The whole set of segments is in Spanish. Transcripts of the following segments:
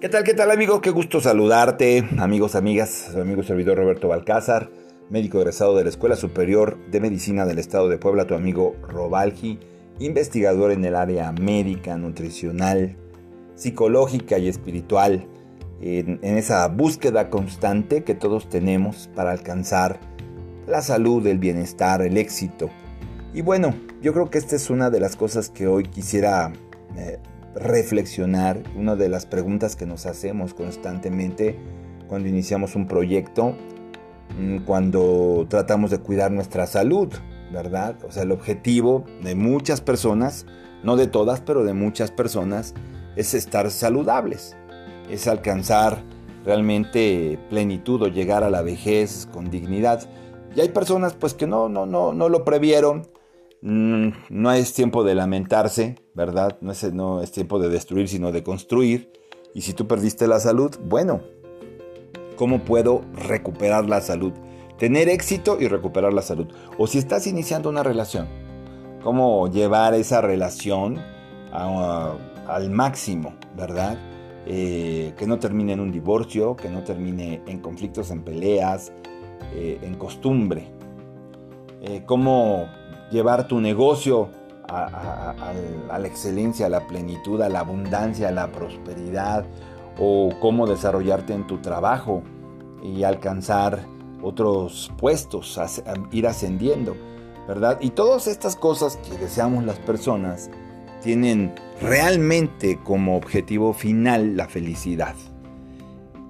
¿Qué tal, qué tal amigo? Qué gusto saludarte, amigos, amigas, amigo servidor Roberto Balcázar, médico egresado de la Escuela Superior de Medicina del Estado de Puebla, tu amigo Robalgi, investigador en el área médica, nutricional, psicológica y espiritual, en, en esa búsqueda constante que todos tenemos para alcanzar la salud, el bienestar, el éxito. Y bueno, yo creo que esta es una de las cosas que hoy quisiera eh, reflexionar, una de las preguntas que nos hacemos constantemente cuando iniciamos un proyecto, mm, cuando tratamos de cuidar nuestra salud, ¿verdad? O sea, el objetivo de muchas personas, no de todas, pero de muchas personas, es estar saludables, es alcanzar realmente plenitud o llegar a la vejez con dignidad. Y hay personas pues que no, no, no, no lo previeron, no es tiempo de lamentarse, ¿verdad? No es, no es tiempo de destruir, sino de construir. Y si tú perdiste la salud, bueno, ¿cómo puedo recuperar la salud? Tener éxito y recuperar la salud. O si estás iniciando una relación, ¿cómo llevar esa relación al máximo, ¿verdad? Eh, que no termine en un divorcio, que no termine en conflictos, en peleas, eh, en costumbre. Eh, ¿Cómo llevar tu negocio a, la excelencia, a la plenitud, a la abundancia, a la prosperidad, o cómo desarrollarte en tu trabajo y alcanzar otros puestos, ir ascendiendo, ¿verdad? Y todas estas cosas que deseamos las personas tienen realmente como objetivo final la felicidad,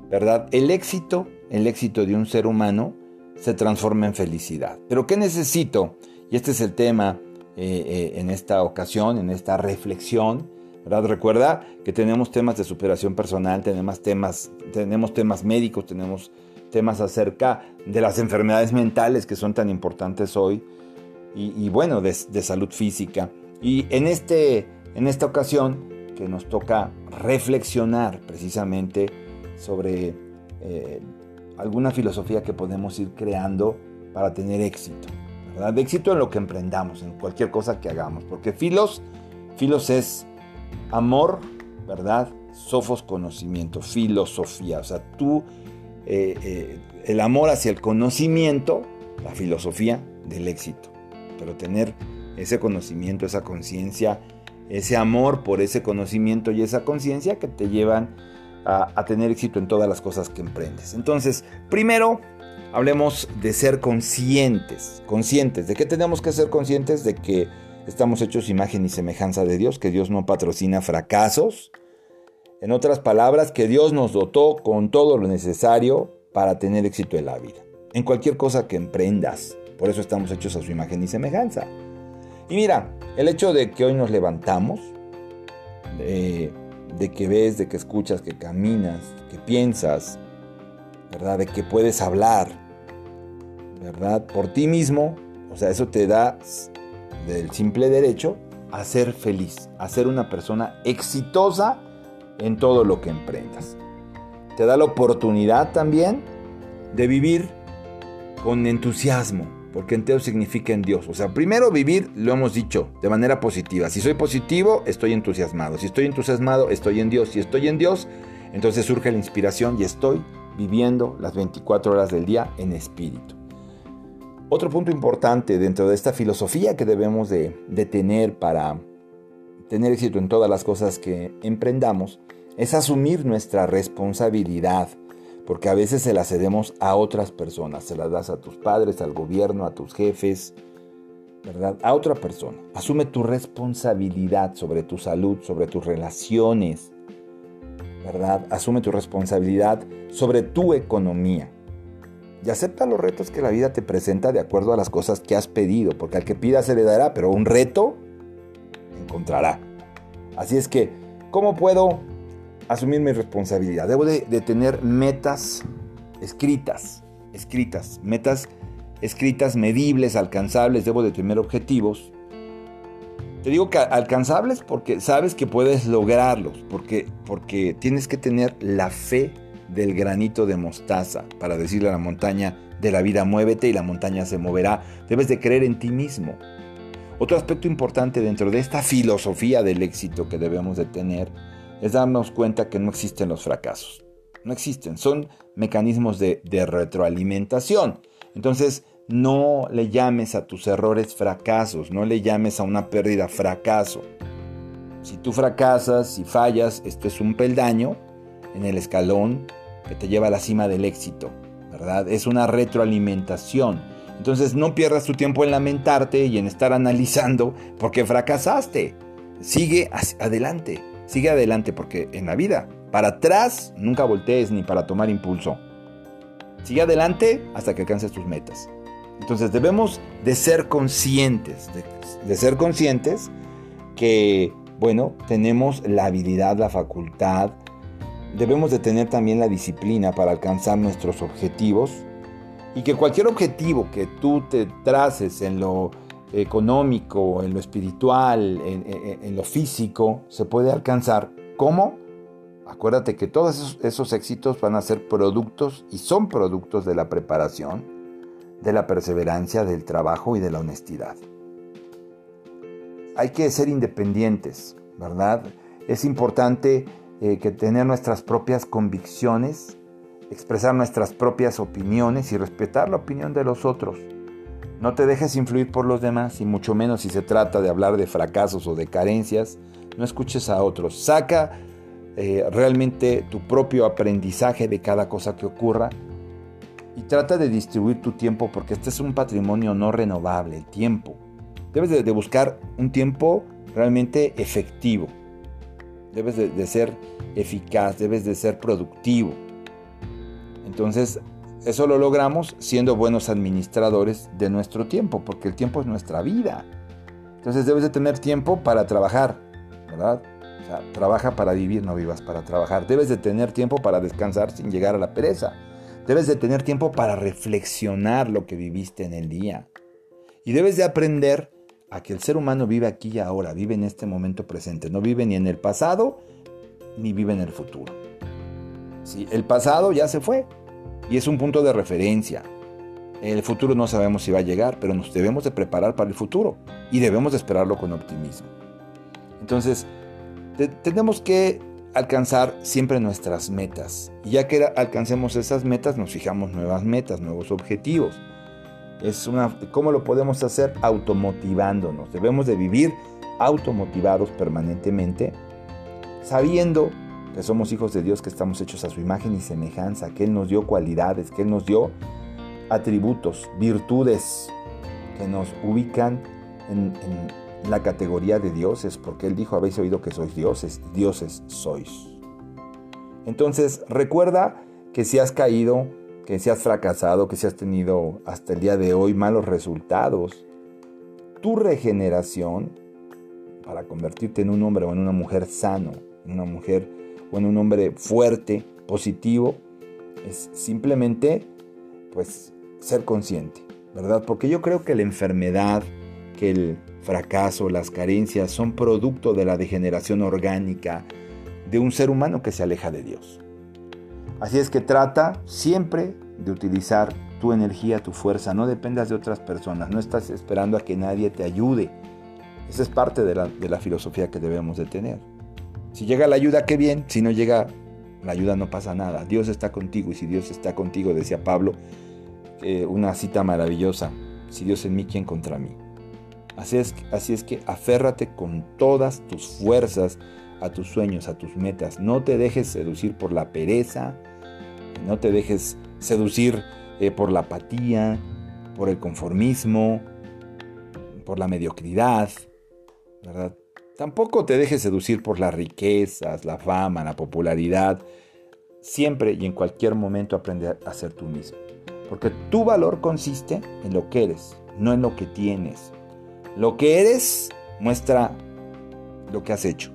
¿verdad? El éxito, el éxito de un ser humano se transforma en felicidad. Pero ¿qué necesito? Y este es el tema eh, eh, en esta ocasión, en esta reflexión. Recuerda que tenemos temas de superación personal, tenemos temas, tenemos temas médicos, tenemos temas acerca de las enfermedades mentales que son tan importantes hoy y, bueno, de, salud física. Y en, este, en esta ocasión que nos toca reflexionar precisamente sobre eh, alguna filosofía que podemos ir creando para tener éxito. De éxito en lo que emprendamos, en cualquier cosa que hagamos. Porque filos, filos es amor, ¿verdad? Sofos, conocimiento, filosofía. O sea, tú, eh, eh, el amor hacia el conocimiento, la filosofía del éxito. Pero tener ese conocimiento, esa conciencia, ese amor por ese conocimiento y esa conciencia que te llevan a, a tener éxito en todas las cosas que emprendes. Entonces, primero, hablemos de ser conscientes. Conscientes. ¿De qué tenemos que ser conscientes? De que estamos hechos imagen y semejanza de Dios, que Dios no patrocina fracasos. En otras palabras, que Dios nos dotó con todo lo necesario para tener éxito en la vida. En cualquier cosa que emprendas. Por eso estamos hechos a su imagen y semejanza. Y mira, el hecho de que hoy nos levantamos, de, de que ves, de que escuchas, que caminas, que piensas, ¿verdad? De que puedes hablar, ¿verdad? Por ti mismo, o sea, eso te da del simple derecho a ser feliz, a ser una persona exitosa en todo lo que emprendas. Te da la oportunidad también de vivir con entusiasmo, porque entero significa en Dios. O sea, primero vivir, lo hemos dicho, de manera positiva. Si soy positivo, estoy entusiasmado. Si estoy entusiasmado, estoy en Dios. Si estoy en Dios, entonces surge la inspiración y estoy viviendo las 24 horas del día en espíritu. Otro punto importante dentro de esta filosofía que debemos de, tener para tener éxito en todas las cosas que emprendamos es asumir nuestra responsabilidad, porque a veces se la cedemos a otras personas, se las das a tus padres, al gobierno, a tus jefes, ¿verdad? A otra persona. Asume tu responsabilidad sobre tu salud, sobre tus relaciones, ¿verdad? Asume tu responsabilidad sobre tu economía. Y acepta los retos que la vida te presenta de acuerdo a las cosas que has pedido, porque al que pida se le dará, pero un reto encontrará. Así es que, ¿cómo puedo asumir mi responsabilidad? Debo de, de tener metas escritas, escritas, metas escritas, medibles, alcanzables, debo de tener objetivos te digo que alcanzables porque sabes que puedes lograrlos, porque, porque tienes que tener la fe del granito de mostaza para decirle a la montaña de la vida muévete y la montaña se moverá. Debes de creer en ti mismo. Otro aspecto importante dentro de esta filosofía del éxito que debemos de tener es darnos cuenta que no existen los fracasos. No existen, son mecanismos de, de retroalimentación. Entonces, no le llames a tus errores fracasos, no le llames a una pérdida fracaso. Si tú fracasas, si fallas, esto es un peldaño en el escalón que te lleva a la cima del éxito, ¿verdad? Es una retroalimentación. Entonces no pierdas tu tiempo en lamentarte y en estar analizando porque fracasaste. Sigue adelante, sigue adelante porque en la vida, para atrás nunca voltees ni para tomar impulso. Sigue adelante hasta que alcances tus metas. Entonces debemos de ser conscientes, de, ser conscientes que, bueno, tenemos la habilidad, la facultad, debemos de tener también la disciplina para alcanzar nuestros objetivos y que cualquier objetivo que tú te traces en lo económico, en lo espiritual, en, lo físico, se puede alcanzar. ¿Cómo? Acuérdate que todos esos, esos éxitos van a ser productos y son productos de la preparación, de la perseverancia, del trabajo y de la honestidad. Hay que ser independientes, ¿verdad? Es importante eh, que tener nuestras propias convicciones, expresar nuestras propias opiniones y respetar la opinión de los otros. No te dejes influir por los demás y mucho menos si se trata de hablar de fracasos o de carencias. No escuches a otros. Saca eh, realmente tu propio aprendizaje de cada cosa que ocurra y trata de distribuir tu tiempo porque este es un patrimonio no renovable, el tiempo. Debes de, buscar un tiempo realmente efectivo. Debes de, ser eficaz, debes de ser productivo. Entonces, eso lo logramos siendo buenos administradores de nuestro tiempo, porque el tiempo es nuestra vida. Entonces debes de tener tiempo para trabajar, ¿verdad? O sea, trabaja para vivir, no vivas para trabajar. Debes de tener tiempo para descansar sin llegar a la pereza. Debes de tener tiempo para reflexionar lo que viviste en el día. Y debes de aprender a que el ser humano vive aquí y ahora, vive en este momento presente. No vive ni en el pasado ni vive en el futuro. Sí, el pasado ya se fue y es un punto de referencia. El futuro no sabemos si va a llegar, pero nos debemos de preparar para el futuro y debemos de esperarlo con optimismo. Entonces, tenemos que alcanzar siempre nuestras metas. Y ya que alcancemos esas metas, nos fijamos nuevas metas, nuevos objetivos. Es una, ¿Cómo lo podemos hacer? Automotivándonos. Debemos de vivir automotivados permanentemente, sabiendo que somos hijos de Dios, que estamos hechos a su imagen y semejanza, que Él nos dio cualidades, que Él nos dio atributos, virtudes que nos ubican en, en la categoría de dioses, porque él dijo, habéis oído que sois dioses, dioses sois. Entonces, recuerda que si has caído, que si has fracasado, que si has tenido hasta el día de hoy malos resultados, tu regeneración para convertirte en un hombre o en una mujer sano, en una mujer o en un hombre fuerte, positivo, es simplemente pues ser consciente, ¿verdad? Porque yo creo que la enfermedad, que el fracaso, las carencias son producto de la degeneración orgánica de un ser humano que se aleja de Dios. Así es que trata siempre de utilizar tu energía, tu fuerza, no dependas de otras personas, no estás esperando a que nadie te ayude. Esa es parte de la, filosofía que debemos de tener. Si llega la ayuda, qué bien, si no llega la ayuda no pasa nada. Dios está contigo y si Dios está contigo, decía Pablo, eh, una cita maravillosa, si Dios en mí, ¿quién contra mí? Así es, así es que aférrate con todas tus fuerzas a tus sueños, a tus metas. No te dejes seducir por la pereza, no te dejes seducir eh, por la apatía, por el conformismo, por la mediocridad. Tampoco te dejes seducir por las riquezas, la fama, la popularidad. Siempre y en cualquier momento aprende a ser tú mismo. Porque tu valor consiste en lo que eres, no en lo que tienes. Lo que eres muestra lo que has hecho.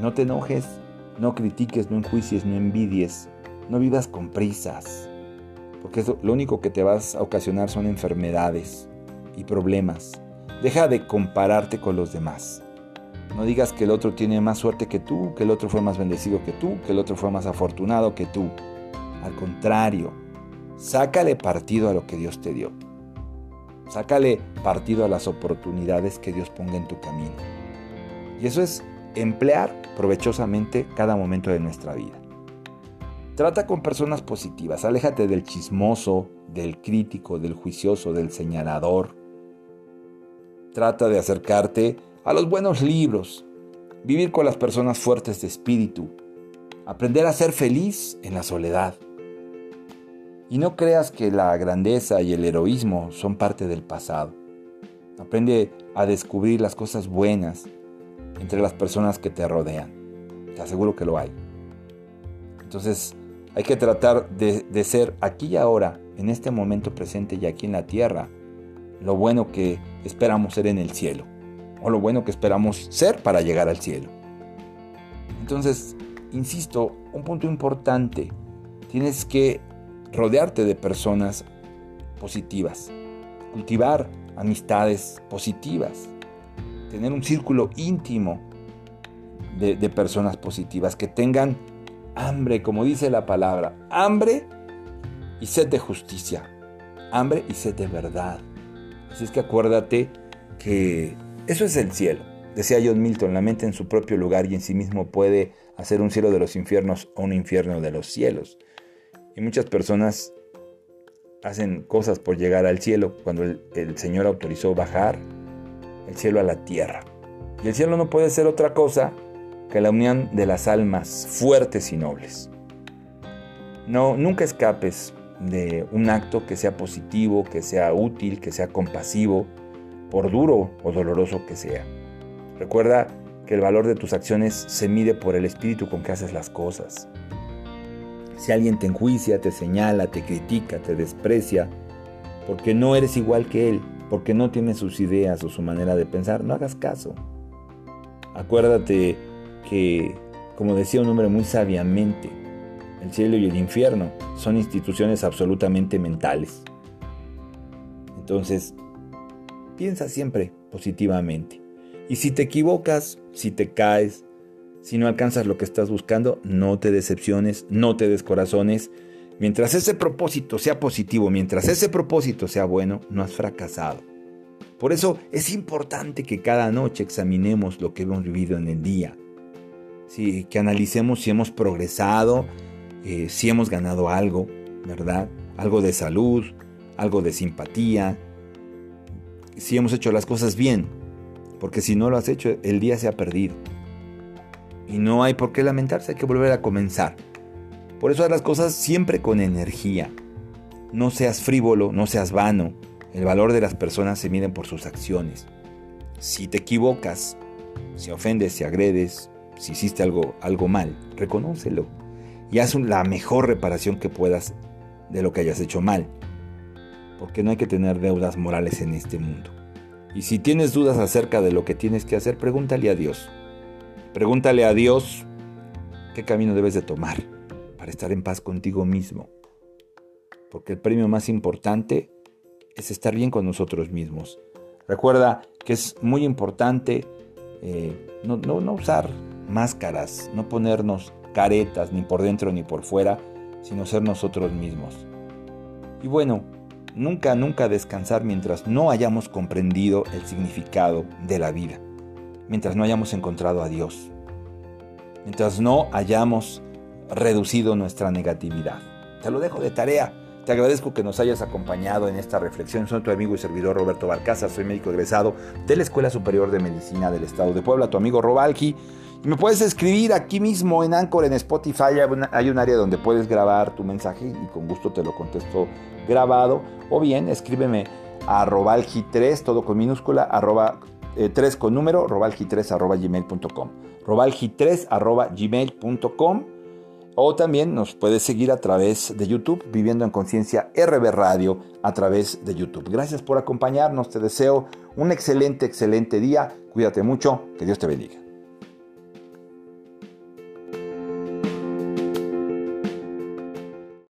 No te enojes, no critiques, no enjuicies, no envidies, no vivas con prisas, porque eso, lo único que te vas a ocasionar son enfermedades y problemas. Deja de compararte con los demás. No digas que el otro tiene más suerte que tú, que el otro fue más bendecido que tú, que el otro fue más afortunado que tú. Al contrario, sácale partido a lo que Dios te dio. Sácale partido a las oportunidades que Dios ponga en tu camino. Y eso es emplear provechosamente cada momento de nuestra vida. Trata con personas positivas, aléjate del chismoso, del crítico, del juicioso, del señalador. Trata de acercarte a los buenos libros, vivir con las personas fuertes de espíritu, aprender a ser feliz en la soledad. Y no creas que la grandeza y el heroísmo son parte del pasado. Aprende a descubrir las cosas buenas entre las personas que te rodean. Te aseguro que lo hay. Entonces, hay que tratar de, ser aquí y ahora, en este momento presente y aquí en la tierra, lo bueno que esperamos ser en el cielo, o lo bueno que esperamos ser para llegar al cielo. Entonces, insisto, un punto importante, tienes que rodearte de personas positivas, cultivar amistades positivas, tener un círculo íntimo de, personas positivas que tengan hambre, como dice la palabra, hambre y sed de justicia, hambre y sed de verdad. Así es que acuérdate que eso es el cielo. Decía John Milton, la mente en su propio lugar y en sí mismo puede hacer un cielo de los infiernos o un infierno de los cielos. Y muchas personas hacen cosas por llegar al cielo cuando el, el Señor autorizó bajar el cielo a la tierra. Y el cielo no puede ser otra cosa que la unión de las almas fuertes y nobles. No, nunca escapes de un acto que sea positivo, que sea útil, que sea compasivo, por duro o doloroso que sea. Recuerda que el valor de tus acciones se mide por el espíritu con que haces las cosas. Si alguien te enjuicia, te señala, te critica, te desprecia, porque no eres igual que él, porque no tienes sus ideas o su manera de pensar, no hagas caso. Acuérdate que, como decía un hombre muy sabiamente, el cielo y el infierno son instituciones absolutamente mentales. Entonces, piensa siempre positivamente. Y si te equivocas, si te caes, si no alcanzas lo que estás buscando, no te decepciones, no te descorazones. Mientras ese propósito sea positivo, mientras ese propósito sea bueno, no has fracasado. Por eso es importante que cada noche examinemos lo que hemos vivido en el día, que analicemos si hemos progresado, eh, si hemos ganado algo, ¿verdad? Algo de salud, algo de simpatía, si hemos hecho las cosas bien, porque si no lo has hecho, el día se ha perdido. Y no hay por qué lamentarse, hay que volver a comenzar. Por eso haz las cosas siempre con energía. No seas frívolo, no seas vano. El valor de las personas se mide por sus acciones. Si te equivocas, si ofendes, si agredes, si hiciste algo, algo mal, reconócelo y haz la mejor reparación que puedas de lo que hayas hecho mal. Porque no hay que tener deudas morales en este mundo. Y si tienes dudas acerca de lo que tienes que hacer, pregúntale a Dios. Pregúntale a Dios qué camino debes de tomar para estar en paz contigo mismo. Porque el premio más importante es estar bien con nosotros mismos. Recuerda que es muy importante eh, no, no, no usar máscaras, no ponernos caretas ni por dentro ni por fuera, sino ser nosotros mismos. Y bueno, nunca, nunca descansar mientras no hayamos comprendido el significado de la vida, mientras no hayamos encontrado a Dios, mientras no hayamos reducido nuestra negatividad. Te lo dejo de tarea. Te agradezco que nos hayas acompañado en esta reflexión. Soy tu amigo y servidor Roberto Balcázar, soy médico egresado de la Escuela Superior de Medicina del Estado de Puebla, tu amigo Robalki. Me puedes escribir aquí mismo en Anchor, en Spotify. Hay un área donde puedes grabar tu mensaje y con gusto te lo contesto grabado. O bien escríbeme a robalgi3, todo con minúscula, arroba, 3 eh, con número, robalgi3 arroba gmail.com. Robalgi3 arroba gmail.com. O también nos puedes seguir a través de YouTube, Viviendo en Conciencia RB Radio, a través de YouTube. Gracias por acompañarnos. Te deseo un excelente, excelente día. Cuídate mucho. Que Dios te bendiga.